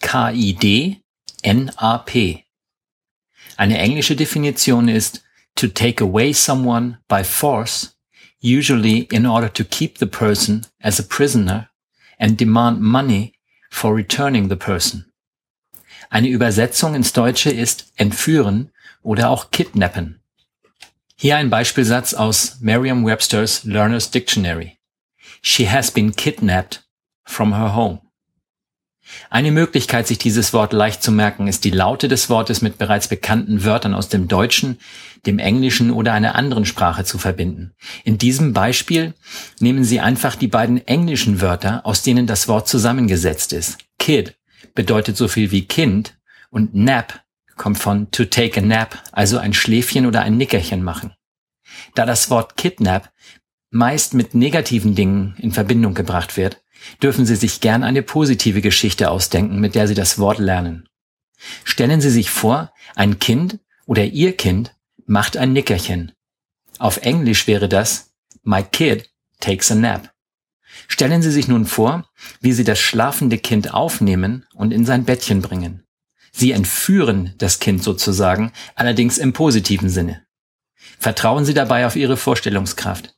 K-I-D-N-A-P. Eine englische Definition ist to take away someone by force, usually in order to keep the person as a prisoner and demand money for returning the person. Eine Übersetzung ins Deutsche ist entführen oder auch kidnappen. Hier ein Beispielsatz aus Merriam-Webster's Learner's Dictionary. She has been kidnapped from her home. Eine Möglichkeit, sich dieses Wort leicht zu merken, ist die Laute des Wortes mit bereits bekannten Wörtern aus dem Deutschen, dem Englischen oder einer anderen Sprache zu verbinden. In diesem Beispiel nehmen Sie einfach die beiden englischen Wörter, aus denen das Wort zusammengesetzt ist. Kid bedeutet so viel wie Kind und nap kommt von to take a nap, also ein Schläfchen oder ein Nickerchen machen. Da das Wort kidnap meist mit negativen Dingen in Verbindung gebracht wird, dürfen Sie sich gern eine positive Geschichte ausdenken, mit der Sie das Wort lernen. Stellen Sie sich vor, ein Kind oder Ihr Kind macht ein Nickerchen. Auf Englisch wäre das My kid takes a nap. Stellen Sie sich nun vor, wie Sie das schlafende Kind aufnehmen und in sein Bettchen bringen. Sie entführen das Kind sozusagen, allerdings im positiven Sinne. Vertrauen Sie dabei auf Ihre Vorstellungskraft.